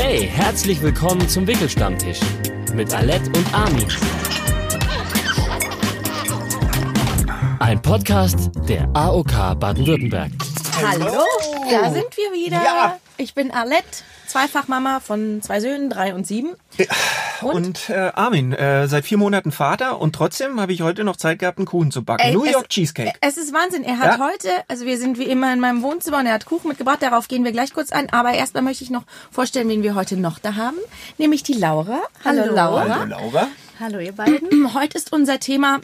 Hey, herzlich willkommen zum Wickelstammtisch mit Alette und Armin. Ein Podcast der AOK Baden-Württemberg. Hallo, da sind wir wieder. Ja. Ich bin Alette, Zweifachmama von zwei Söhnen, drei und sieben. Und, äh, Armin, äh, seit vier Monaten Vater und trotzdem habe ich heute noch Zeit gehabt, einen Kuchen zu backen. Ey, New es- York Cheesecake. Es ist Wahnsinn. Er hat Ja. heute, also wir sind wie immer in meinem Wohnzimmer und er hat Kuchen mitgebracht. Darauf gehen wir gleich kurz ein. Aber erstmal möchte ich noch vorstellen, wen wir heute noch da haben. Nämlich die Laura. Hallo, Hallo. Laura. Hallo Laura. Hallo ihr beiden. Heute ist unser Thema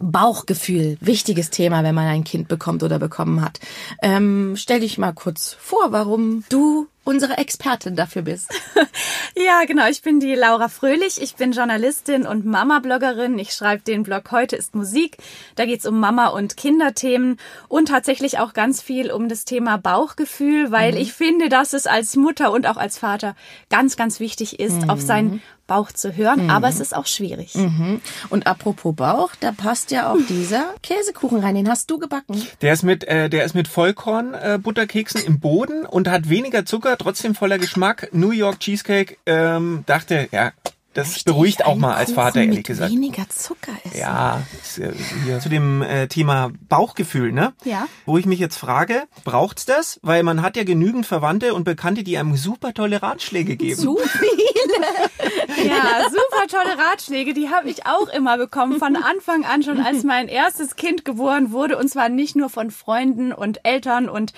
Bauchgefühl. Wichtiges Thema, wenn man ein Kind bekommt oder bekommen hat. Ähm, stell dich mal kurz vor, warum du unsere Expertin dafür bist. Ja, genau. Ich bin die Laura Fröhlich. Ich bin Journalistin und Mama-Bloggerin. Ich schreibe den Blog Heute ist Musik. Da geht's um Mama- und Kinderthemen und tatsächlich auch ganz viel um das Thema Bauchgefühl, weil ich finde, dass es als Mutter und auch als Vater ganz, ganz wichtig ist, auf seinen Bauch zu hören. Aber es ist auch schwierig. Und apropos Bauch, da passt ja auch dieser Käsekuchen rein. Den hast du gebacken. Der ist mit, äh, der ist mit Vollkorn äh, Butterkeksen im Boden und hat weniger Zucker, trotzdem voller Geschmack. New York Cheesecake. Ähm, dachte, ja, das beruhigt auch mal als Kuchen Vater ehrlich mit gesagt. weniger Zucker essen. Ja, ist, äh, hier zu dem äh, Thema Bauchgefühl, ne? Ja. Wo ich mich jetzt frage, braucht's das? Weil man hat ja genügend Verwandte und Bekannte, die einem super tolle Ratschläge geben. Zu viel. Ja, super tolle Ratschläge, die habe ich auch immer bekommen, von Anfang an schon, als mein erstes Kind geboren wurde. Und zwar nicht nur von Freunden und Eltern und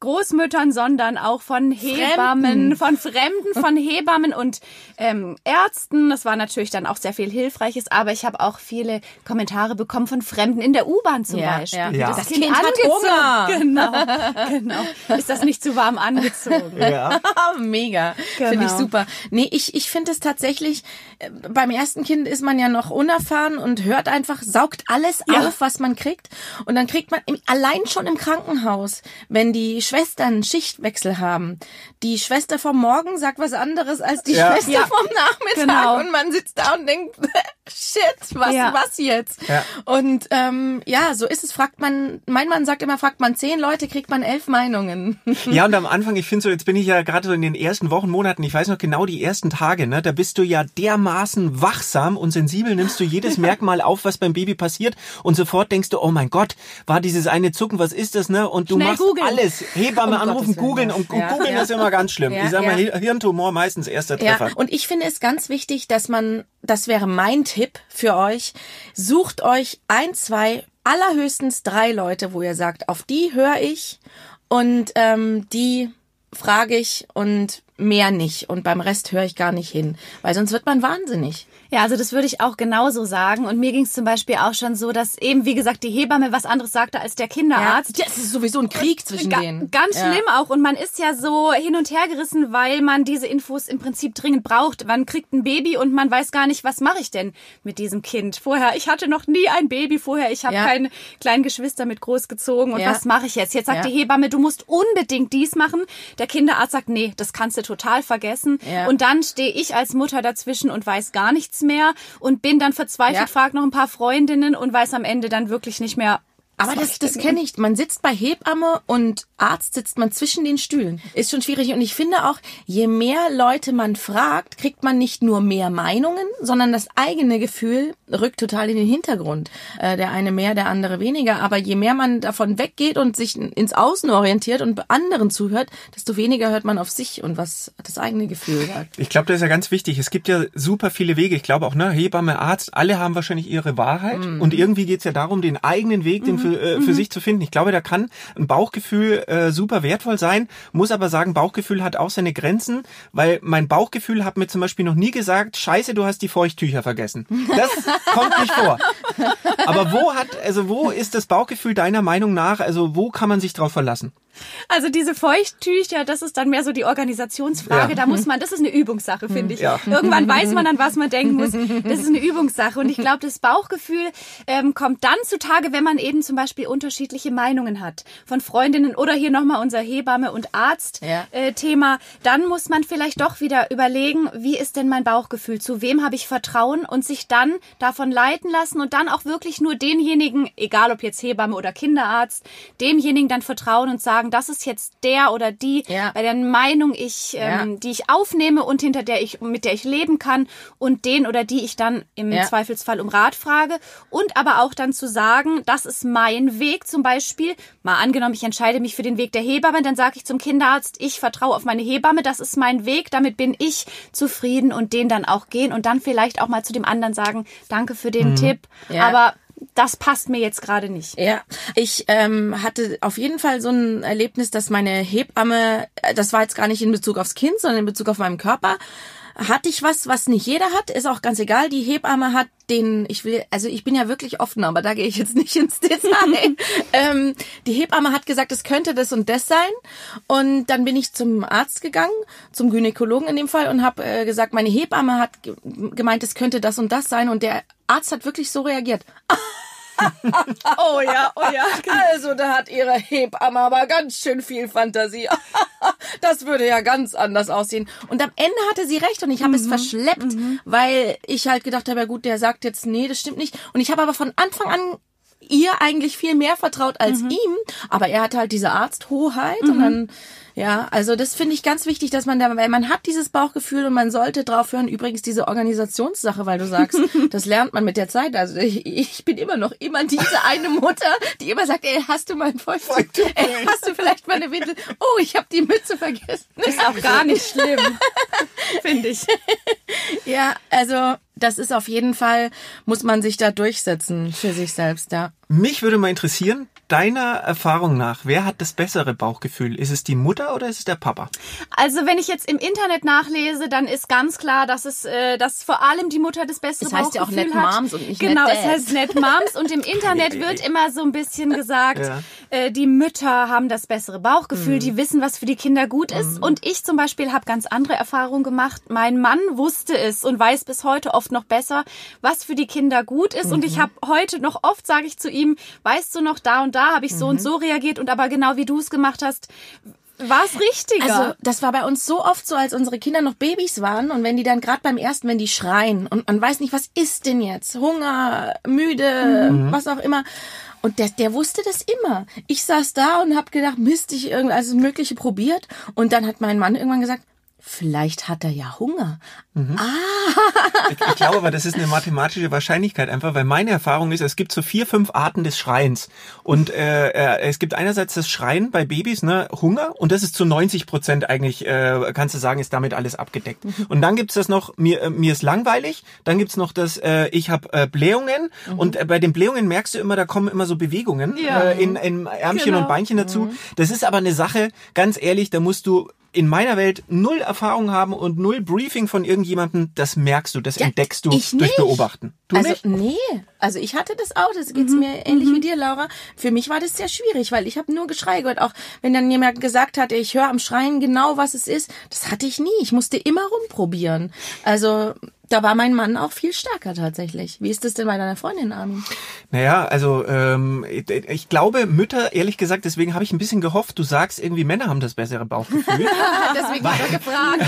Großmüttern, sondern auch von Hebammen, von Fremden, von Hebammen und ähm, Ärzten. Das war natürlich dann auch sehr viel Hilfreiches, aber ich habe auch viele Kommentare bekommen von Fremden in der U-Bahn zum Ja, Beispiel. ja. Das, Das Kind, Kind hat angezogen. Genau, genau. Ist das nicht zu warm angezogen? Ja. Mega. Finde ich Genau. super. Nee, ich, ich finde es tatsächlich, äh, beim ersten Kind ist man ja noch unerfahren und hört einfach, saugt alles Ja. auf, was man kriegt. Und dann kriegt man im, allein schon im Krankenhaus, wenn die Schwestern Schichtwechsel haben. Die Schwester vom Morgen sagt was anderes als die Ja. Schwester Ja. vom Nachmittag. Genau. Und man sitzt da und denkt, shit, was, Ja. was jetzt? Ja. Und ähm, ja, so ist es. Fragt man, mein Mann sagt immer, fragt man zehn Leute, kriegt man elf Meinungen. Ja, und am Anfang, ich finde so, jetzt bin ich ja gerade so in den ersten Wochen, Monaten, ich weiß noch genau die ersten Tage, ne, da bist du ja dermaßen wachsam und sensibel, nimmst du jedes Merkmal auf, was beim Baby passiert und sofort denkst du, oh mein Gott, war dieses eine Zucken, was ist das, ne? Und du Schnell machst googeln. alles. Hebamme Um anrufen, googeln und Ja, googeln ja. ist immer ganz schlimm. Ja, ich sag mal, Hirntumor meistens erster Treffer. Ja, und ich finde es ganz wichtig, dass man, das wäre mein Tipp für euch, sucht euch ein, zwei, allerhöchstens drei Leute, wo ihr sagt, auf die höre ich und ähm, die frage ich und mehr nicht. Und beim Rest höre ich gar nicht hin, weil sonst wird man wahnsinnig. Ja, also das würde ich auch genauso sagen. Und mir ging es zum Beispiel auch schon so, dass eben, wie gesagt, die Hebamme was anderes sagte als der Kinderarzt. Ja, das ist sowieso ein Krieg zwischen Ga denen. Ganz Ja. schlimm auch. Und man ist ja so hin und her gerissen, weil man diese Infos im Prinzip dringend braucht. Man kriegt ein Baby und man weiß gar nicht, was mache ich denn mit diesem Kind. Vorher, ich hatte noch nie ein Baby vorher. Ich habe Ja. keine kleinen Geschwister mit großgezogen. Und Ja. was mache ich jetzt? Jetzt sagt die Hebamme, du musst unbedingt dies machen. Der Kinderarzt sagt, nee, das kannst du total vergessen. Und dann stehe ich als Mutter dazwischen und weiß gar nichts mehr und bin dann verzweifelt, Ja. frage noch ein paar Freundinnen und weiß am Ende dann wirklich nicht mehr, Aber das, das kenne ich. Man sitzt bei Hebamme und Arzt sitzt man zwischen den Stühlen. Ist schon schwierig. Und ich finde auch, je mehr Leute man fragt, kriegt man nicht nur mehr Meinungen, sondern das eigene Gefühl rückt total in den Hintergrund. Äh, der eine mehr, der andere weniger. Aber je mehr man davon weggeht und sich ins Außen orientiert und anderen zuhört, desto weniger hört man auf sich und was das eigene Gefühl sagt. Ich glaube, das ist ja ganz wichtig. Es gibt ja super viele Wege. Ich glaube auch, ne, Hebamme, Arzt, alle haben wahrscheinlich ihre Wahrheit. Mhm. Und irgendwie geht's ja darum, den eigenen Weg, den für, äh, für sich zu finden. Ich glaube, da kann ein Bauchgefühl äh, super wertvoll sein. Muss aber sagen, Bauchgefühl hat auch seine Grenzen, weil mein Bauchgefühl hat mir zum Beispiel noch nie gesagt, scheiße, du hast die Feuchttücher vergessen. Das kommt nicht vor. Aber wo hat, also wo ist das Bauchgefühl deiner Meinung nach, also wo kann man sich drauf verlassen? Also diese Feuchttücher, das ist dann mehr so die Organisationsfrage. Ja. Da muss man, das ist eine Übungssache, finde ich. Ja. Irgendwann weiß man dann, was man denken muss. Das ist eine Übungssache. Und ich glaube, das Bauchgefühl ähm, kommt dann zutage, wenn man eben zum Beispiel unterschiedliche Meinungen hat. Von Freundinnen oder hier nochmal unser Hebamme- und Ja. Arzt-Thema. dann muss man vielleicht doch wieder überlegen, wie ist denn mein Bauchgefühl? Zu wem habe ich Vertrauen? Und sich dann davon leiten lassen und dann auch wirklich nur denjenigen, egal ob jetzt Hebamme oder Kinderarzt, demjenigen dann vertrauen und sagen, sagen, das ist jetzt der oder die, Ja. bei deren Meinung ich, ähm, Ja. die ich aufnehme und hinter der ich, mit der ich leben kann und den oder die ich dann im Ja. Zweifelsfall um Rat frage und aber auch dann zu sagen, das ist mein Weg zum Beispiel. Mal angenommen, ich entscheide mich für den Weg der Hebamme, dann sage ich zum Kinderarzt, ich vertraue auf meine Hebamme, das ist mein Weg, damit bin ich zufrieden und den dann auch gehen und dann vielleicht auch mal zu dem anderen sagen, danke für den Tipp, Ja. aber das passt mir jetzt gerade nicht. Ja, ich ähm, hatte auf jeden Fall so ein Erlebnis, dass meine Hebamme, äh, das war jetzt gar nicht in Bezug aufs Kind, sondern in Bezug auf meinen Körper, hatte ich was, was nicht jeder hat, ist auch ganz egal. Die Hebamme hat den, ich will, also ich bin ja wirklich offen, aber da gehe ich jetzt nicht ins Detail. ähm, die Hebamme hat gesagt, es könnte das und das sein. Und dann bin ich zum Arzt gegangen, zum Gynäkologen in dem Fall, und habe äh, gesagt, meine Hebamme hat ge- gemeint, es könnte das und das sein. Und der Arzt hat wirklich so reagiert. Oh ja, oh ja. Also, da hat ihre Hebamme aber ganz schön viel Fantasie. Das würde ja ganz anders aussehen. Und am Ende hatte sie recht und ich habe es verschleppt, weil ich halt gedacht habe, ja gut, der sagt jetzt, nee, das stimmt nicht. Und ich habe aber von Anfang an ihr eigentlich viel mehr vertraut als ihm. Aber er hatte halt diese Arzthoheit und dann, ja, also das finde ich ganz wichtig, dass man da, weil man hat dieses Bauchgefühl und man sollte drauf hören. Übrigens diese Organisationssache, weil du sagst, das lernt man mit der Zeit. Also ich, ich bin immer noch immer diese eine Mutter, die immer sagt, ey, hast du mein Feuchttuch? Ey, hast du vielleicht meine Windel? Oh, ich habe die Mütze vergessen. Ist auch gar nicht schlimm, finde ich. Ja, also das ist auf jeden Fall, muss man sich da durchsetzen für sich selbst, ja. Mich würde mal interessieren, deiner Erfahrung nach, wer hat das bessere Bauchgefühl? Ist es die Mutter oder ist es der Papa? Also wenn ich jetzt im Internet nachlese, dann ist ganz klar, dass es, äh, dass vor allem die Mutter das bessere Es heißt ja auch Bauchgefühl Net hat. Moms und nicht Genau, Net es heißt Net Moms und im Internet wird immer so ein bisschen gesagt, Ja. äh, die Mütter haben das bessere Bauchgefühl, Mhm. die wissen, was für die Kinder gut ist. Und ich zum Beispiel habe ganz andere Erfahrungen gemacht. Mein Mann wusste es und weiß bis heute oft noch besser, was für die Kinder gut ist. Und ich Mhm. habe heute noch oft, sage ich zu ihm, weißt du noch, da und da habe ich so Mhm. und so reagiert und aber genau wie du es gemacht hast, war es richtiger. Also das war bei uns so oft so, als unsere Kinder noch Babys waren und wenn die dann gerade beim ersten, wenn die schreien und man weiß nicht, was ist denn jetzt? Hunger, müde, was auch immer. Und der, der wusste das immer. Ich saß da und habe gedacht, Mist, ich irgend alles Mögliche probiert. Und dann hat mein Mann irgendwann gesagt, vielleicht hat er ja Hunger. Ich, ich glaube aber, das ist eine mathematische Wahrscheinlichkeit einfach, weil meine Erfahrung ist, es gibt so vier, fünf Arten des Schreiens. Und äh, äh, es gibt einerseits das Schreien bei Babys, ne, Hunger, und das ist zu 90 Prozent eigentlich, äh, kannst du sagen, ist damit alles abgedeckt. Und dann gibt's das noch, mir, äh, mir ist langweilig, dann gibt's noch das, äh, ich habe äh, Blähungen und äh, bei den Blähungen merkst du immer, da kommen immer so Bewegungen Ja. äh, in, in Ärmchen Genau. und Beinchen dazu. Das ist aber eine Sache, ganz ehrlich, da musst du in meiner Welt null Erfahrung haben und null Briefing von irgendjemandem, das merkst du, das entdeckst du durch nicht. Beobachten. Du also nicht? nee, also ich hatte das auch, das geht's mir ähnlich wie dir, Laura. Für mich war das sehr schwierig, weil ich habe nur Geschrei gehört. Auch wenn dann jemand gesagt hat, ich höre am Schreien genau, was es ist, das hatte ich nie. Ich musste immer rumprobieren. Also da war mein Mann auch viel stärker tatsächlich. Wie ist das denn bei deiner Freundin, Armin? Naja, also ähm, ich glaube, Mütter, ehrlich gesagt, deswegen habe ich ein bisschen gehofft, du sagst irgendwie, Männer haben das bessere Bauchgefühl. Deswegen war ich gefragt.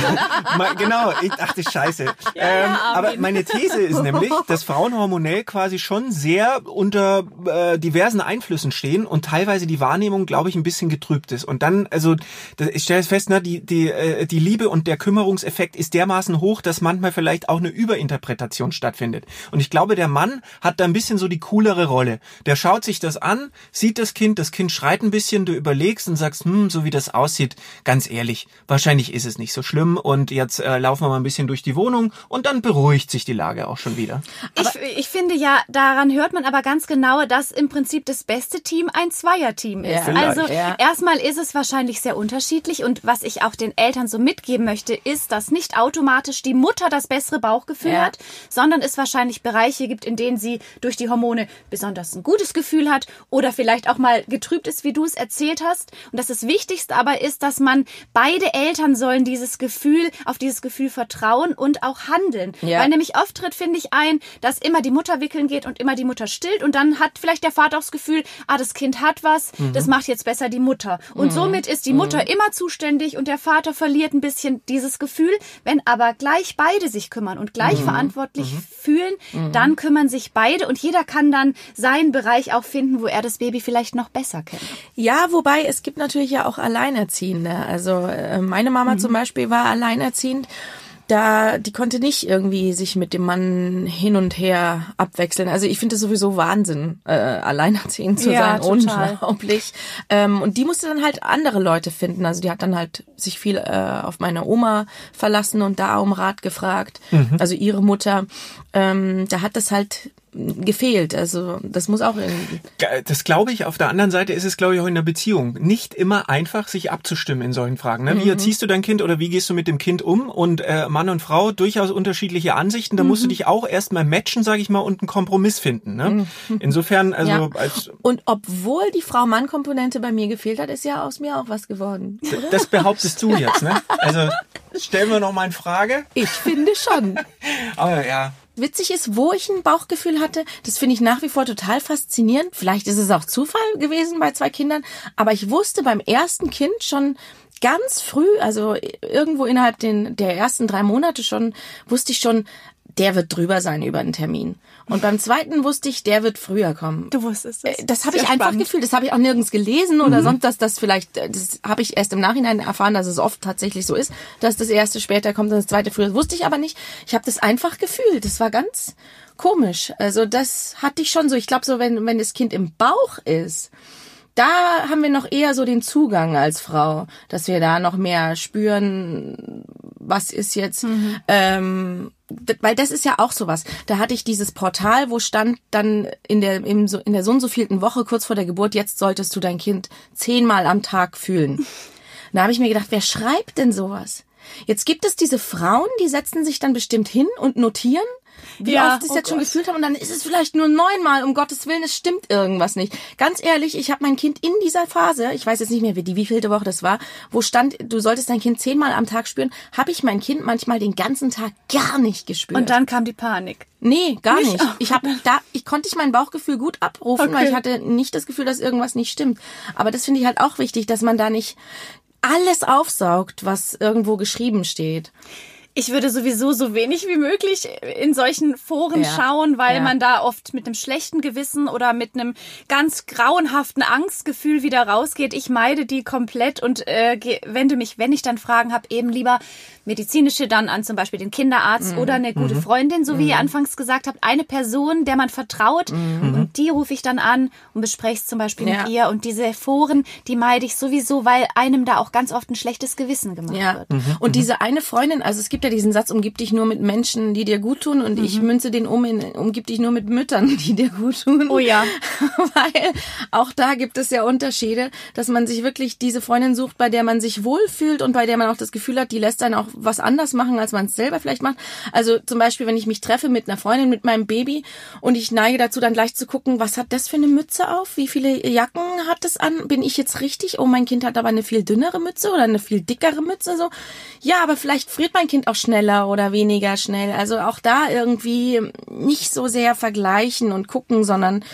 Genau, ich dachte, scheiße. ähm, aber meine These ist nämlich, dass Frauen hormonell quasi schon sehr unter äh, diversen Einflüssen stehen und teilweise die Wahrnehmung, glaube ich, ein bisschen getrübt ist. Und dann, also das, ich stelle es fest, ne, die, die, äh, die Liebe und der Kümmerungseffekt ist dermaßen hoch, dass manchmal vielleicht auch eine Überinterpretation stattfindet. Und ich glaube, der Mann hat da ein bisschen so die coolere Rolle. Der schaut sich das an, sieht das Kind, das Kind schreit ein bisschen, du überlegst und sagst, hm, so wie das aussieht, ganz ehrlich, wahrscheinlich ist es nicht so schlimm und jetzt äh, laufen wir mal ein bisschen durch die Wohnung und dann beruhigt sich die Lage auch schon wieder. Ich, ich finde ja, daran hört man aber ganz genau, dass im Prinzip das beste Team ein Zweierteam ist. Ja. Vielleicht. Also Ja. erstmal ist es wahrscheinlich sehr unterschiedlich und was ich auch den Eltern so mitgeben möchte, ist, dass nicht automatisch die Mutter das bessere Bauchgefühl Ja. hat, sondern es wahrscheinlich Bereiche gibt, in denen sie durch die Hormone besonders ein gutes Gefühl hat oder vielleicht auch mal getrübt ist, wie du es erzählt hast. Und dass das Wichtigste aber ist, dass man beide Eltern sollen dieses Gefühl, auf dieses Gefühl vertrauen und auch handeln. Ja. Weil nämlich oft tritt, finde ich, ein, dass immer die Mutter wickeln geht und immer die Mutter stillt und dann hat vielleicht der Vater auch das Gefühl, ah, das Kind hat was, das macht jetzt besser die Mutter. Und somit ist die Mutter immer zuständig und der Vater verliert ein bisschen dieses Gefühl. Wenn aber gleich beide sich kümmern und gleich mhm. verantwortlich mhm. fühlen, mhm. dann kümmern sich beide und jeder kann dann seinen Bereich auch finden, wo er das Baby vielleicht noch besser kennt. Ja, wobei es gibt natürlich ja auch Alleinerziehende. Also äh, meine Mama mhm. zum Beispiel war alleinerziehend da, die konnte nicht irgendwie sich mit dem Mann hin und her abwechseln. Also ich finde es sowieso Wahnsinn, äh, alleinerziehend zu ja, sein, total. unglaublich. Ähm, und die musste dann halt andere Leute finden. Also die hat dann halt sich viel äh, auf meine Oma verlassen und da um Rat gefragt. Mhm. Also ihre Mutter. Ähm, da hat das halt gefehlt. Also das muss auch irgendwie. Das glaube ich. Auf der anderen Seite ist es, glaube ich, auch in der Beziehung nicht immer einfach, sich abzustimmen in solchen Fragen. Ne? Wie mhm. erziehst du dein Kind oder wie gehst du mit dem Kind um? Und äh, Mann und Frau durchaus unterschiedliche Ansichten. Da mhm. musst du mhm. dich auch erstmal matchen, sage ich mal, und einen Kompromiss finden. Ne? Mhm. Insofern, also ja. als und obwohl die Frau-Mann-Komponente bei mir gefehlt hat, ist ja aus mir auch was geworden. Oder? Das behauptest du jetzt, ne? Also stellen wir noch mal in Frage. Ich finde schon. Aber ja, witzig ist, wo ich ein Bauchgefühl hatte, das finde ich nach wie vor total faszinierend. Vielleicht ist es auch Zufall gewesen bei zwei Kindern, aber ich wusste beim ersten Kind schon ganz früh, also irgendwo innerhalb den, der ersten drei Monate schon, wusste ich schon, der wird drüber sein über den Termin. Und beim zweiten wusste ich, der wird früher kommen. Du wusstest es. Äh, das habe ich einfach spannend. gefühlt. Das habe ich auch nirgends gelesen oder mhm. sonst, dass das vielleicht, äh, das habe ich erst im Nachhinein erfahren, dass es oft tatsächlich so ist, dass das erste später kommt und das zweite früher. Das wusste ich aber nicht. Ich habe das einfach gefühlt. Das war ganz komisch. Also das hatte ich schon so. Ich glaube so, wenn, wenn das Kind im Bauch ist, da haben wir noch eher so den Zugang als Frau, dass wir da noch mehr spüren, was ist jetzt, mhm. ähm, weil das ist ja auch sowas. Da hatte ich dieses Portal, wo stand dann in der, im, in der so und so vielten Woche kurz vor der Geburt, jetzt solltest du dein Kind zehnmal am Tag fühlen. Da habe ich mir gedacht, wer schreibt denn sowas? Jetzt gibt es diese Frauen, die setzen sich dann bestimmt hin und notieren wie ja, oft ich es oh jetzt Gott. schon gefühlt habe und dann ist es vielleicht nur neunmal, um Gottes Willen, es stimmt irgendwas nicht. Ganz ehrlich, ich habe mein Kind in dieser Phase, ich weiß jetzt nicht mehr, wie die wievielte Woche das war, wo stand, du solltest dein Kind zehnmal am Tag spüren, habe ich mein Kind manchmal den ganzen Tag gar nicht gespürt. Und dann kam die Panik. Nee, gar nicht. nicht. Ich habe da ich konnte ich mein Bauchgefühl gut abrufen, okay. weil ich hatte nicht das Gefühl, dass irgendwas nicht stimmt. Aber das finde ich halt auch wichtig, dass man da nicht alles aufsaugt, was irgendwo geschrieben steht ich würde sowieso so wenig wie möglich in solchen Foren ja. schauen, weil ja. man da oft mit einem schlechten Gewissen oder mit einem ganz grauenhaften Angstgefühl wieder rausgeht. Ich meide die komplett und äh, wende mich, wenn ich dann Fragen habe, eben lieber medizinische dann an zum Beispiel den Kinderarzt mhm. oder eine gute mhm. Freundin, so wie mhm. ihr anfangs gesagt habt, eine Person, der man vertraut mhm. und die rufe ich dann an und bespreche es zum Beispiel ja. mit ihr und diese Foren, die meide ich sowieso, weil einem da auch ganz oft ein schlechtes Gewissen gemacht ja. wird. Mhm. Und diese eine Freundin, also es gibt ja diesen Satz, umgib dich nur mit Menschen, die dir gut tun und ich münze den um in, umgib dich nur mit Müttern, die dir gut tun. Oh ja. weil auch da gibt es ja Unterschiede, dass man sich wirklich diese Freundin sucht, bei der man sich wohlfühlt und bei der man auch das Gefühl hat, die lässt einen auch was anders machen, als man es selber vielleicht macht. Also zum Beispiel, wenn ich mich treffe mit einer Freundin, mit meinem Baby und ich neige dazu, dann gleich zu gucken, was hat das für eine Mütze auf? Wie viele Jacken hat es an? Bin ich jetzt richtig? Oh, mein Kind hat aber eine viel dünnere Mütze oder eine viel dickere Mütze. So, ja, aber vielleicht friert mein Kind auch schneller oder weniger schnell. Also auch da irgendwie nicht so sehr vergleichen und gucken, sondern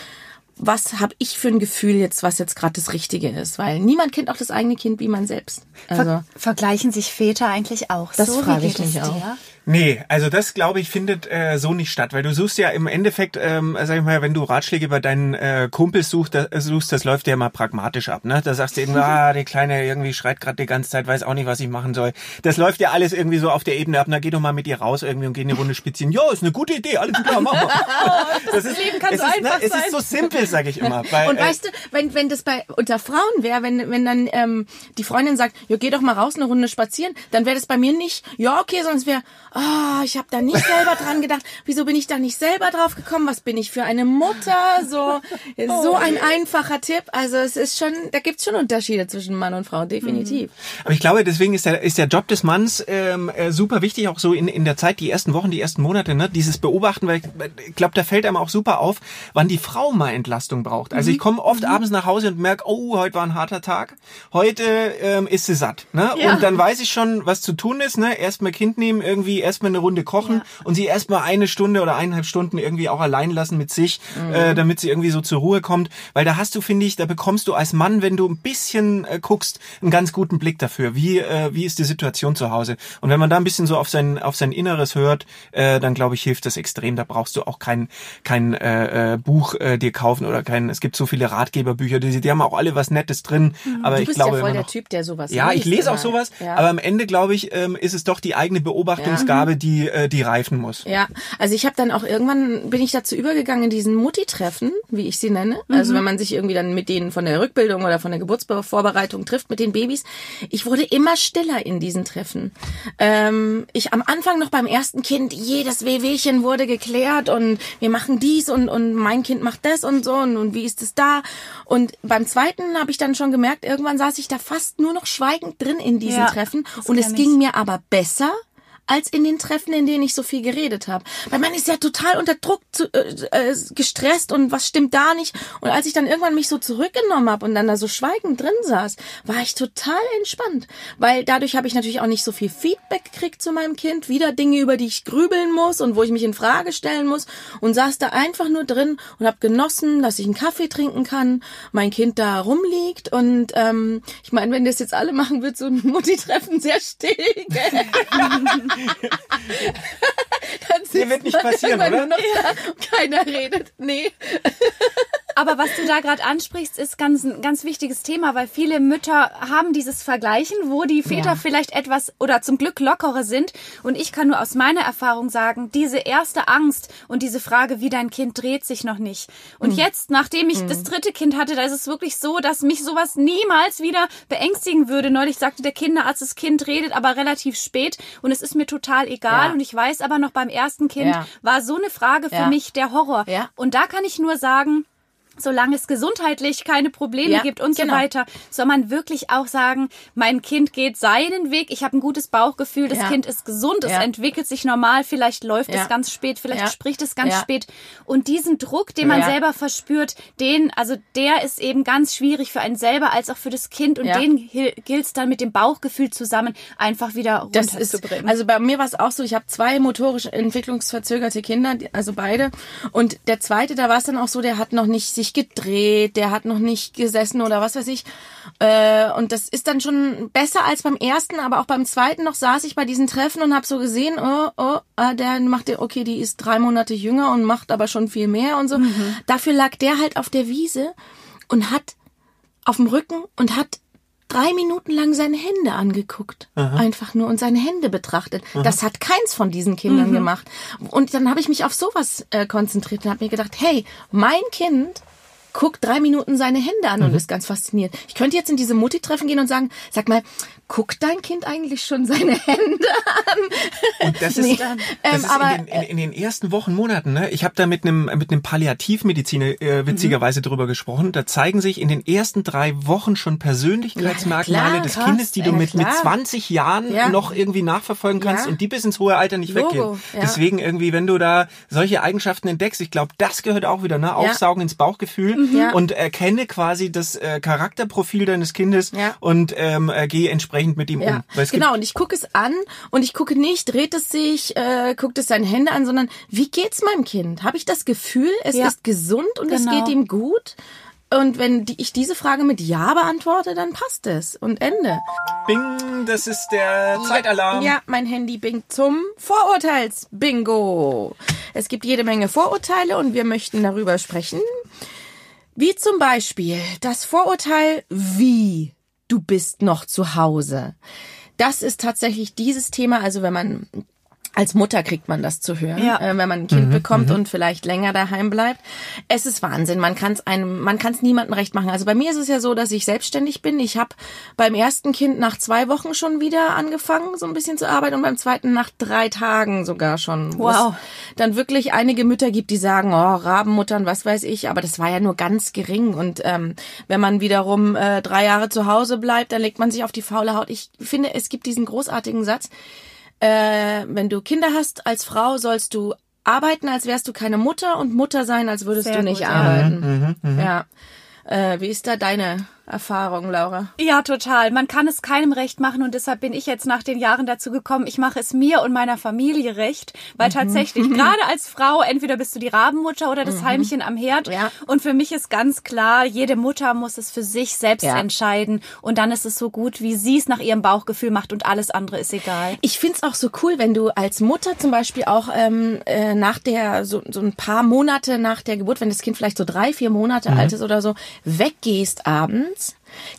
was habe ich für ein Gefühl jetzt, was jetzt gerade das Richtige ist? Weil niemand kennt auch das eigene Kind wie man selbst. Also, Ver vergleichen sich Väter eigentlich auch? Das so, frage ich mich auch. Nee, also das glaube ich findet äh, so nicht statt, weil du suchst ja im Endeffekt, ähm, sag ich mal, wenn du Ratschläge bei deinen äh, Kumpels suchst, das, äh, suchst, das läuft ja immer pragmatisch ab, ne? Da sagst du irgendwie, ah, die Kleine irgendwie schreit gerade die ganze Zeit, weiß auch nicht, was ich machen soll. Das läuft ja alles irgendwie so auf der Ebene ab. Na, geh doch mal mit ihr raus irgendwie und geh eine Runde spazieren. Ja, ist eine gute Idee, alles klar, mach mal. das, das ist, Leben kann so ist, ne, einfach ne, sein. Es ist so simpel, sag ich immer. Weil, und äh, weißt du, wenn wenn das bei unter Frauen wäre, wenn wenn dann ähm, die Freundin sagt, ja, geh doch mal raus eine Runde spazieren, dann wäre das bei mir nicht, ja okay, sonst wäre, ah, oh, ich habe da nicht selber dran gedacht. Wieso bin ich da nicht selber drauf gekommen? Was bin ich für eine Mutter? So, so ein einfacher Tipp. Also es ist schon, da gibt's schon Unterschiede zwischen Mann und Frau, definitiv. Mhm. Aber ich glaube, deswegen ist der, ist der Job des Manns ähm, äh, super wichtig, auch so in, in der Zeit, die ersten Wochen, die ersten Monate, ne? dieses Beobachten, weil ich, ich glaube, da fällt einem auch super auf, wann die Frau mal entlastet Entlastung braucht. Also ich komme oft abends nach Hause und merke, oh, heute war ein harter Tag. Heute ähm, ist sie satt. Ne? Ja. Und dann weiß ich schon, was zu tun ist. Ne? Erstmal Kind nehmen, irgendwie erstmal eine Runde kochen Ja. und sie erstmal eine Stunde oder eineinhalb Stunden irgendwie auch allein lassen mit sich, äh, damit sie irgendwie so zur Ruhe kommt. Weil da hast du, finde ich, da bekommst du als Mann, wenn du ein bisschen äh, guckst, einen ganz guten Blick dafür. Wie, äh, wie ist die Situation zu Hause? Und wenn man da ein bisschen so auf sein, auf sein Inneres hört, äh, dann glaube ich, hilft das extrem. Da brauchst du auch kein, kein äh, äh, Buch äh, dir kaufen oder kein, es gibt so viele Ratgeberbücher, die, die haben auch alle was Nettes drin. Aber Du ich bist glaube ja voll immer der noch, Typ, der sowas ja, ich lese auch immer. sowas, Ja. aber am Ende glaube ich, ähm, ist es doch die eigene Beobachtungsgabe, die äh, die reifen muss. Ja, also ich habe dann auch irgendwann bin ich dazu übergegangen in diesen Mutti-Treffen, wie ich sie nenne. Also wenn man sich irgendwie dann mit denen von der Rückbildung oder von der Geburtsvorbereitung trifft mit den Babys. Ich wurde immer stiller in diesen Treffen. Ähm, ich am Anfang noch beim ersten Kind jedes Wehwehchen wurde geklärt und wir machen dies und und mein Kind macht das und so und, und wie ist es da? Und beim zweiten habe ich dann schon gemerkt, irgendwann saß ich da fast nur noch schweigend drin in diesen Ja, Treffen und es ging ich. mir aber besser als in den Treffen, in denen ich so viel geredet habe. Weil man ist ja total unter Druck zu, äh, äh, gestresst und was stimmt da nicht. Und als ich dann irgendwann mich so zurückgenommen habe und dann da so schweigend drin saß, war ich total entspannt. Weil dadurch habe ich natürlich auch nicht so viel Feedback gekriegt zu meinem Kind. Wieder Dinge, über die ich grübeln muss und wo ich mich in Frage stellen muss. Und saß da einfach nur drin und habe genossen, dass ich einen Kaffee trinken kann, mein Kind da rumliegt. Und ähm, ich meine, wenn das jetzt alle machen, wird so ein Mutti-Treffen sehr still. Dann sitzt wird nicht passieren, oder? nur noch da und keiner redet. Nee. Aber was du da gerade ansprichst, ist ganz ein ganz wichtiges Thema, weil viele Mütter haben dieses Vergleichen, wo die Väter Ja. vielleicht etwas oder zum Glück lockerer sind. Und ich kann nur aus meiner Erfahrung sagen, diese erste Angst und diese Frage, wie dein Kind dreht sich noch nicht. Und jetzt, nachdem ich das dritte Kind hatte, da ist es wirklich so, dass mich sowas niemals wieder beängstigen würde. Neulich sagte der Kinderarzt, das Kind redet aber relativ spät und es ist mir total egal. Ja. Und ich weiß aber noch beim ersten Kind Ja. war so eine Frage für mich der Horror. Und da kann ich nur sagen, solange es gesundheitlich keine Probleme Ja, gibt und genau. so weiter, soll man wirklich auch sagen, mein Kind geht seinen Weg, ich habe ein gutes Bauchgefühl, das Ja. Kind ist gesund, es Ja. entwickelt sich normal, vielleicht läuft es ganz spät, vielleicht spricht es ganz spät. Und diesen Druck, den man selber verspürt, den, also der ist eben ganz schwierig für einen selber als auch für das Kind und den gilt es dann mit dem Bauchgefühl zusammen einfach wieder runterzubringen. also bei mir war es auch so, ich habe zwei motorisch entwicklungsverzögerte Kinder, also beide. Und der zweite, da war es dann auch so, der hat noch nicht sich gedreht, der hat noch nicht gesessen oder was weiß ich. Äh, und das ist dann schon besser als beim ersten, aber auch beim zweiten noch saß ich bei diesen Treffen und habe so gesehen, oh, oh, ah, der macht, okay, die ist drei Monate jünger und macht aber schon viel mehr und so. Dafür lag der halt auf der Wiese und hat auf dem Rücken und hat drei Minuten lang seine Hände angeguckt. Einfach nur und seine Hände betrachtet. Das hat keins von diesen Kindern gemacht. Und dann habe ich mich auf sowas äh, konzentriert und habe mir gedacht, hey, mein Kind guckt drei Minuten seine Hände an und ist ganz fasziniert. Ich könnte jetzt in diese Mutti-Treffen gehen und sagen, sag mal, guckt dein Kind eigentlich schon seine Hände an? Und das ist, Nee, das ähm, ist aber, in, den, in, in den ersten Wochen, Monaten, ne? Ich habe da mit einem mit einem Palliativmediziner äh, witzigerweise drüber gesprochen. Da zeigen sich in den ersten drei Wochen schon Persönlichkeitsmerkmale Ja, klar, des krass. Kindes, die du mit, mit klar. 20 Jahren Ja. noch irgendwie nachverfolgen kannst Ja. und die bis ins hohe Alter nicht Logo, weggehen. Deswegen irgendwie, wenn du da solche Eigenschaften entdeckst, ich glaube, das gehört auch wieder, ne? Aufsaugen ins Bauchgefühl Mhm. Und erkenne quasi das äh, Charakterprofil deines Kindes und ähm, äh, geh entsprechend mit ihm um. Ja, Weil es gibt genau. Und ich gucke es an und ich gucke nicht, dreht es sich, äh, guckt es seine Hände an, sondern wie geht's meinem Kind? Habe ich das Gefühl, es Ja. ist gesund und es Genau. geht ihm gut? Und wenn die, ich diese Frage mit Ja beantworte, dann passt es. Und Ende. Bing, das ist der Zeitalarm. Ja, mein Handy bingt zum Vorurteils-Bingo. Es gibt jede Menge Vorurteile und wir möchten darüber sprechen. Wie zum Beispiel das Vorurteil, wie du bist noch zu Hause. Das ist tatsächlich dieses Thema, also wenn man als Mutter kriegt man das zu hören, Ja. äh, wenn man ein Kind bekommt und vielleicht länger daheim bleibt. Es ist Wahnsinn. Man kann es einem, man kann es niemandem recht machen. Also bei mir ist es ja so, dass ich selbstständig bin. Ich habe beim ersten Kind nach zwei Wochen schon wieder angefangen, so ein bisschen zu arbeiten und beim zweiten nach drei Tagen sogar schon. Wo Wow. Dann wirklich einige Mütter gibt, die sagen, oh Rabenmuttern, was weiß ich. Aber das war ja nur ganz gering. Und ähm, wenn man wiederum äh, drei Jahre zu Hause bleibt, dann legt man sich auf die faule Haut. Ich finde, es gibt diesen großartigen Satz äh, wenn du Kinder hast als Frau, sollst du arbeiten, als wärst du keine Mutter und Mutter sein, als würdest Sehr du nicht gut, ja. arbeiten. Ja. Äh, wie ist da deine Erfahrung, Laura? Ja, total. Man kann es keinem recht machen und deshalb bin ich jetzt nach den Jahren dazu gekommen, ich mache es mir und meiner Familie recht, weil tatsächlich gerade als Frau entweder bist du die Rabenmutter oder das Heimchen am Herd Ja. und für mich ist ganz klar, jede Mutter muss es für sich selbst Ja. entscheiden und dann ist es so gut, wie sie es nach ihrem Bauchgefühl macht und alles andere ist egal. Ich find's auch so cool, wenn du als Mutter zum Beispiel auch ähm, äh, nach der, so, so ein paar Monate nach der Geburt, wenn das Kind vielleicht so drei, vier Monate alt ist oder so, weggehst abends,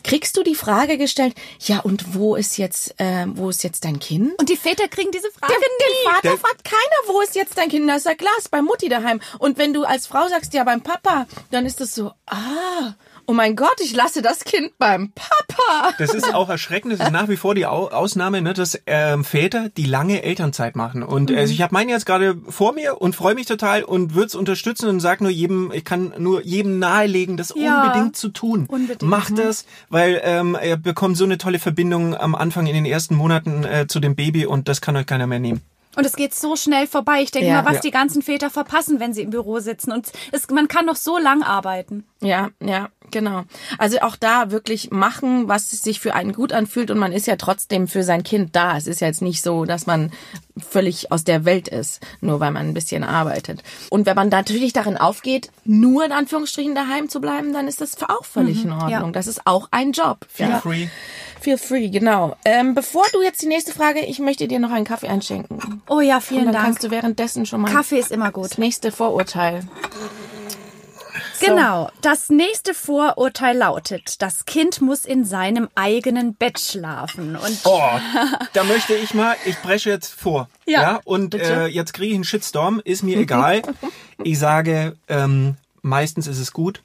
kriegst du die Frage gestellt, ja und wo ist jetzt, äh, wo ist jetzt dein Kind? Und die Väter kriegen diese Frage Der, den Vater Der- fragt keiner, wo ist jetzt dein Kind? Da ist er klar, ist bei Mutti daheim. Und wenn du als Frau sagst, ja, beim Papa, dann ist es so, ah, oh mein Gott, ich lasse das Kind beim Papa. Das ist auch erschreckend. Das ist nach wie vor die Au Ausnahme, ne, dass ähm, Väter die lange Elternzeit machen. Und Mhm. also ich habe meinen jetzt gerade vor mir und freue mich total und würde es unterstützen und sag nur jedem, ich kann nur jedem nahelegen, das Ja, unbedingt zu tun. unbedingt. Macht das, weil ähm, ihr bekommt so eine tolle Verbindung am Anfang in den ersten Monaten äh, zu dem Baby und das kann euch keiner mehr nehmen. Und es geht so schnell vorbei. Ich denke Ja. mal, was Ja. die ganzen Väter verpassen, wenn sie im Büro sitzen. Und es, man kann noch so lang arbeiten. Ja, ja, genau. Also auch da wirklich machen, was sich für einen gut anfühlt und man ist ja trotzdem für sein Kind da. Es ist ja jetzt nicht so, dass man völlig aus der Welt ist, nur weil man ein bisschen arbeitet. Und wenn man natürlich darin aufgeht, nur in Anführungsstrichen daheim zu bleiben, dann ist das auch völlig in Ordnung. ja. Das ist auch ein Job. Feel ja. free. Feel free, genau. Ähm, bevor du jetzt die nächste Frage, ich möchte dir noch einen Kaffee einschenken. Oh ja, Und vielen dann Dank. kannst du währenddessen schon mal Kaffee ist immer gut. das nächste Vorurteil. Genau. Das nächste Vorurteil lautet, das Kind muss in seinem eigenen Bett schlafen. Und Oh, da möchte ich mal, ich breche jetzt vor. Ja, und äh, jetzt kriege ich einen Shitstorm, ist mir egal. Ich sage, ähm, meistens ist es gut.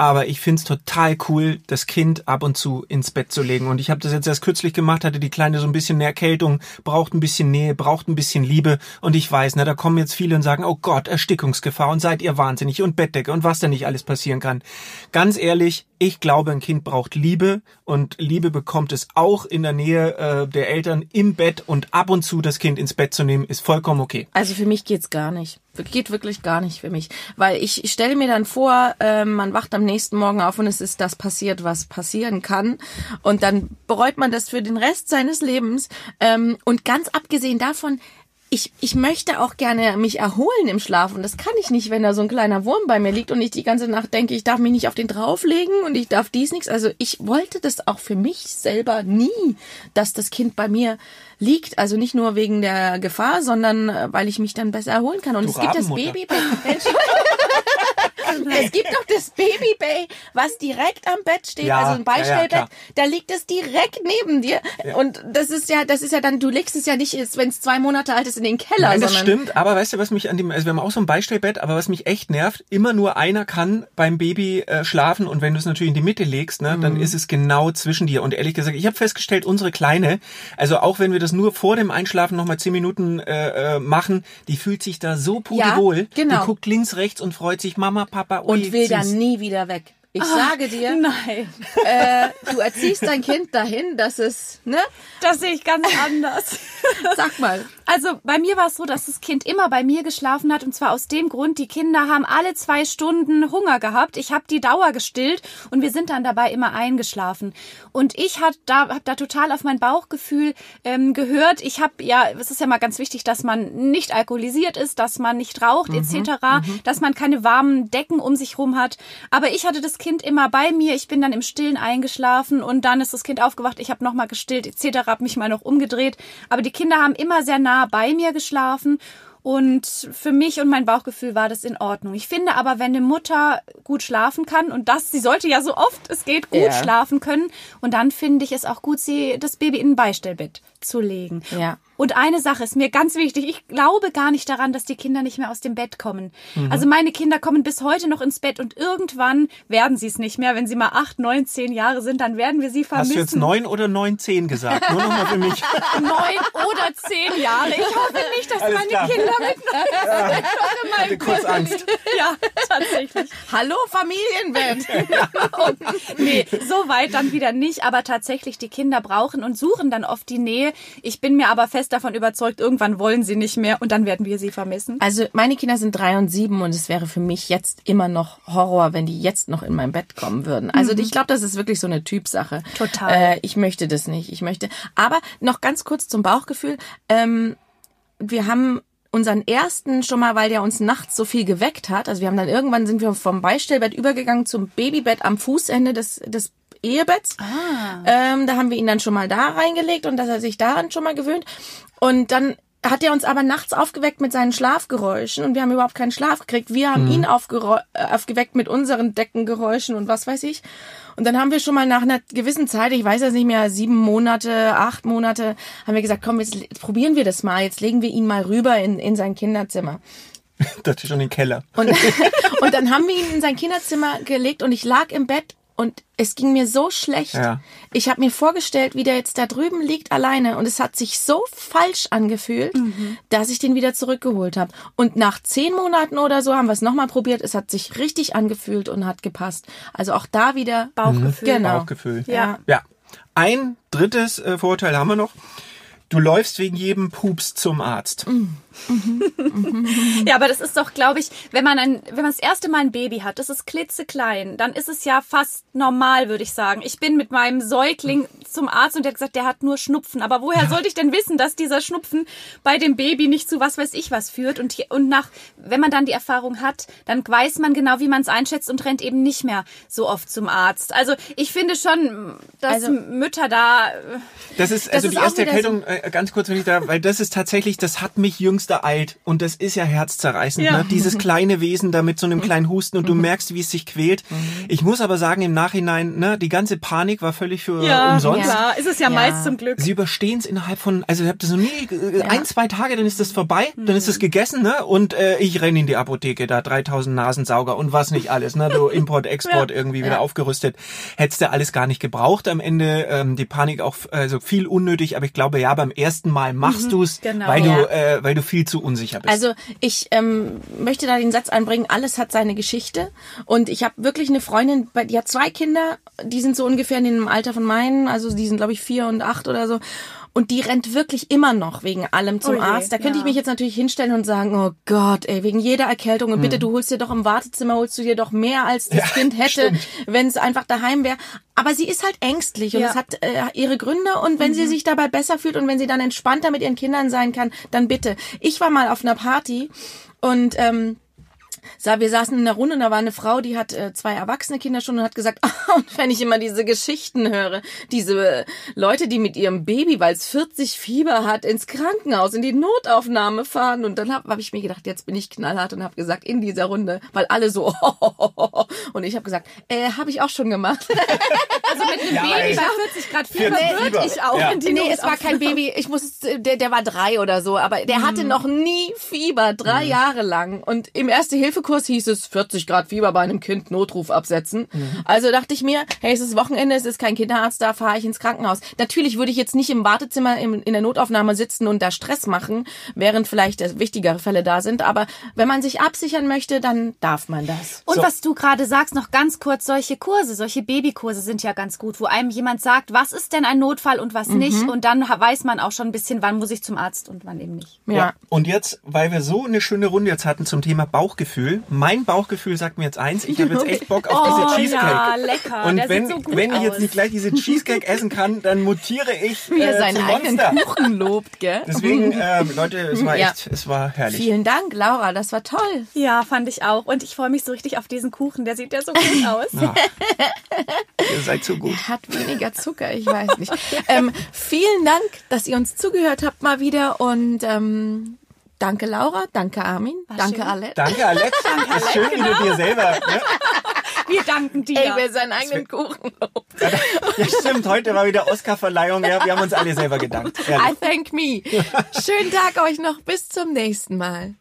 Aber ich find's total cool, das Kind ab und zu ins Bett zu legen. Und ich habe das jetzt erst kürzlich gemacht, hatte die Kleine so ein bisschen eine Erkältung, braucht ein bisschen Nähe, braucht ein bisschen Liebe. Und ich weiß, ne, da kommen jetzt viele und sagen, oh Gott, Erstickungsgefahr und seid ihr wahnsinnig und Bettdecke und was da nicht alles passieren kann. Ganz ehrlich, ich glaube, ein Kind braucht Liebe und Liebe bekommt es auch in der Nähe äh, der Eltern im Bett und ab und zu das Kind ins Bett zu nehmen, ist vollkommen okay. Also für mich geht's gar nicht. Geht wirklich gar nicht für mich. Weil ich, ich stelle mir dann vor, äh, man wacht am nächsten Morgen auf und es ist das passiert, was passieren kann. Und dann bereut man das für den Rest seines Lebens. Ähm, und ganz abgesehen davon, ich, ich möchte auch gerne mich erholen im Schlaf und das kann ich nicht, wenn da so ein kleiner Wurm bei mir liegt und ich die ganze Nacht denke, ich darf mich nicht auf den drauflegen und ich darf dies nichts. Also ich wollte das auch für mich selber nie, dass das Kind bei mir liegt. Also nicht nur wegen der Gefahr, sondern äh, weil ich mich dann besser erholen kann. Und Du es gibt das Rabenmutter. Es gibt doch das Babybay, was direkt am Bett steht, Ja, also ein ja, ja, Beistellbett. klar. da liegt es direkt neben dir. Und das ist ja, das ist ja dann, du legst es ja nicht, wenn es zwei Monate alt ist, in den Keller, Nein, das stimmt, aber weißt du, was mich an dem, also wir haben auch so ein Beistellbett, aber was mich echt nervt, immer nur einer kann beim Baby äh, schlafen und wenn du es natürlich in die Mitte legst, ne, Mhm. dann ist es genau zwischen dir. Und ehrlich gesagt, ich habe festgestellt, unsere Kleine, also auch wenn wir das nur vor dem Einschlafen nochmal zehn Minuten äh, äh, machen, die fühlt sich da so pudelwohl. genau. Die guckt links, rechts und freut sich, Mama, Papa, ui, und will süß. dann nie wieder weg. Ich sage dir, nein, äh, du erziehst dein Kind dahin, dass es, ne? das sehe ich ganz anders. Sag mal. Also bei mir war es so, dass das Kind immer bei mir geschlafen hat und zwar aus dem Grund, die Kinder haben alle zwei Stunden Hunger gehabt. Ich habe die Dauer gestillt und wir sind dann dabei immer eingeschlafen. Und ich hab da, hab da total auf mein Bauchgefühl ähm, gehört. Ich habe ja, es ist ja mal ganz wichtig, dass man nicht alkoholisiert ist, dass man nicht raucht etc., dass man keine warmen Decken um sich rum hat. Aber ich hatte das Kind immer bei mir. Ich bin dann im Stillen eingeschlafen und dann ist das Kind aufgewacht. Ich habe nochmal gestillt etc., habe mich mal noch umgedreht. Aber die Kinder haben immer sehr nah bei mir geschlafen. Und für mich und mein Bauchgefühl war das in Ordnung. Ich finde aber, wenn eine Mutter gut schlafen kann und das, sie sollte ja so oft es geht gut Ja. schlafen können. Und dann finde ich es auch gut, sie das Baby in ein Beistellbett zu legen. Ja. Und eine Sache ist mir ganz wichtig. Ich glaube gar nicht daran, dass die Kinder nicht mehr aus dem Bett kommen. Also meine Kinder kommen bis heute noch ins Bett und irgendwann werden sie es nicht mehr. Wenn sie mal acht, neun, zehn Jahre sind, dann werden wir sie vermissen. Hast du jetzt neun oder neun, zehn gesagt? Nur nochmal für mich. neun oder zehn Jahre. Ich hoffe nicht, dass Alles meine klar. Kinder mit noch in meinem hatte kurz Angst. Ja, tatsächlich. Hallo Familienbett. Nee, so weit dann wieder nicht, aber tatsächlich die Kinder brauchen und suchen dann oft die Nähe. Ich bin mir aber fest fest davon überzeugt, irgendwann wollen sie nicht mehr und dann werden wir sie vermissen. Also meine Kinder sind drei und sieben und es wäre für mich jetzt immer noch Horror, wenn die jetzt noch in mein Bett kommen würden. Also ich glaube, das ist wirklich so eine Typsache. Total. Äh, ich möchte das nicht. Ich möchte. Aber noch ganz kurz zum Bauchgefühl. Ähm, wir haben unseren ersten schon mal, weil der uns nachts so viel geweckt hat. Also wir haben dann irgendwann sind wir vom Beistellbett übergegangen zum Babybett am Fußende des, des Ehebetts. Ah. Ähm, da haben wir ihn dann schon mal da reingelegt und dass er sich daran schon mal gewöhnt. Und dann hat er uns aber nachts aufgeweckt mit seinen Schlafgeräuschen und wir haben überhaupt keinen Schlaf gekriegt. Wir haben ihn aufgereu- äh, aufgeweckt mit unseren Deckengeräuschen und was weiß ich. Und dann haben wir schon mal nach einer gewissen Zeit, ich weiß jetzt nicht mehr, sieben Monate, acht Monate, haben wir gesagt, komm, jetzt, jetzt probieren wir das mal. Jetzt legen wir ihn mal rüber in, in sein Kinderzimmer. Das ist schon im Keller. Und, und dann haben wir ihn in sein Kinderzimmer gelegt und ich lag im Bett und es ging mir so schlecht. Ja. Ich habe mir vorgestellt, wie der jetzt da drüben liegt alleine und es hat sich so falsch angefühlt, dass ich den wieder zurückgeholt habe. Und nach zehn Monaten oder so haben wir es nochmal probiert. Es hat sich richtig angefühlt und hat gepasst. Also auch da wieder Bauchgefühl. Genau. Bauchgefühl. Ja. Ja. Ein drittes äh, Vorurteil haben wir noch. Du läufst wegen jedem Pups zum Arzt. Ja, aber das ist doch, glaube ich, wenn man ein, wenn man das erste Mal ein Baby hat, das ist klitzeklein, dann ist es ja fast normal, würde ich sagen. Ich bin mit meinem Säugling zum Arzt und der hat gesagt, der hat nur Schnupfen. Aber woher sollte ich denn wissen, dass dieser Schnupfen bei dem Baby nicht zu was weiß ich was führt? Und, hier- und nach, wenn man dann die Erfahrung hat, dann weiß man genau, wie man es einschätzt und rennt eben nicht mehr so oft zum Arzt. Also ich finde schon, dass Also- Mütter da, äh, Das ist also ist die erste Erkältung, äh, ganz kurz, wenn ich da, weil das ist tatsächlich, das hat mich jüngster alt und das ist ja herzzerreißend. Ja. Ne? Dieses kleine Wesen da mit so einem kleinen Husten und du merkst, wie es sich quält. Ich muss aber sagen, im Nachhinein, ne, die ganze Panik war völlig für ja, umsonst. klar, ist es ja, Ja. meist zum Glück. Sie überstehen es innerhalb von, also ich habe das noch nie, äh, ein, zwei Tage, dann ist das vorbei, dann ist das gegessen, ne? Und äh, ich renne in die Apotheke, da 3000 Nasensauger und was nicht alles, ne? Du Import, Export irgendwie wieder aufgerüstet. Hättest du alles gar nicht gebraucht am Ende. Ähm, die Panik auch, also viel unnötig, aber ich glaube, ja, beim ersten Mal machst du's, genau. weil Ja. du, äh, weil du viel zu unsicher bist. Also ich ähm, möchte da den Satz einbringen, alles hat seine Geschichte. Und ich habe wirklich eine Freundin, die hat zwei Kinder, die sind so ungefähr in dem Alter von meinen, also die sind glaube ich vier und acht oder so. Und die rennt wirklich immer noch wegen allem zum Oh je, Arzt. Da könnte ja. ich mich jetzt natürlich hinstellen und sagen, oh Gott, ey, wegen jeder Erkältung. Und bitte, Hm. du holst dir doch im Wartezimmer, holst du dir doch mehr, als das Kind hätte, wenn es einfach daheim wäre. Aber sie ist halt ängstlich und Ja. es hat äh, ihre Gründe. Und wenn sie sich dabei besser fühlt und wenn sie dann entspannter mit ihren Kindern sein kann, dann bitte. Ich war mal auf einer Party und ähm, sah, wir saßen in einer Runde und da war eine Frau, die hat äh, zwei erwachsene Kinder schon und hat gesagt, ah, und wenn ich immer diese Geschichten höre, diese Leute, die mit ihrem Baby, weil es 40 Fieber hat, ins Krankenhaus, in die Notaufnahme fahren. Und dann habe hab ich mir gedacht, jetzt bin ich knallhart und habe gesagt, in dieser Runde, weil alle so, und ich habe gesagt, äh, habe ich auch schon gemacht. Also mit einem Ja, Baby bei 40 Grad 40 Fieber würde Fieber. ich auch Ja. in die nee, es war kein Baby. Ich muss, der, der war drei oder so, aber der hatte noch nie Fieber, drei Jahre lang. Und im Erste-Hilfe-Kurs hieß es 40 Grad Fieber bei einem Kind Notruf absetzen. Also dachte ich mir, hey, es ist Wochenende, es ist kein Kinderarzt, da fahre ich ins Krankenhaus. Natürlich würde ich jetzt nicht im Wartezimmer im, in der Notaufnahme sitzen und da Stress machen, während vielleicht wichtigere Fälle da sind. Aber wenn man sich absichern möchte, dann darf man das. Und So. was du gerade sagst, noch ganz kurz, solche Kurse, solche Babykurse sind ja ganz gut, wo einem jemand sagt, was ist denn ein Notfall und was nicht. Und dann weiß man auch schon ein bisschen, wann muss ich zum Arzt und wann eben nicht. Ja. Und jetzt, weil wir so eine schöne Runde jetzt hatten zum Thema Bauchgefühl, mein Bauchgefühl sagt mir jetzt eins, ich habe jetzt echt Bock auf diese Oh, Cheesecake. ja, lecker. Und Der wenn, sieht so gut wenn ich jetzt nicht gleich diese Cheesecake essen kann, dann mutiere ich Wie er äh, seinen eigenen Monster. Kuchen lobt, gell? Deswegen, ähm, Leute, es war Ja. echt, es war herrlich. Vielen Dank, Laura, das war toll. Ja, fand ich auch. Und ich freue mich so richtig auf diesen Kuchen. Der sieht ja so gut aus. Ja. Ihr seid so gut. Hat weniger Zucker, ich weiß nicht. ähm, vielen Dank, dass ihr uns zugehört habt mal wieder und ähm, danke Laura, danke Armin, danke schön. Alette. Danke, Alex. Das ist schön, wie du dir selber. Ne? Wir danken dir. Ey, wer seinen eigenen Kuchen lobt. Ja, stimmt. Heute war wieder Oscar-Verleihung. Ja, wir haben uns alle selber gedankt. Ehrlich. I thank me. Schönen Tag euch noch, bis zum nächsten Mal.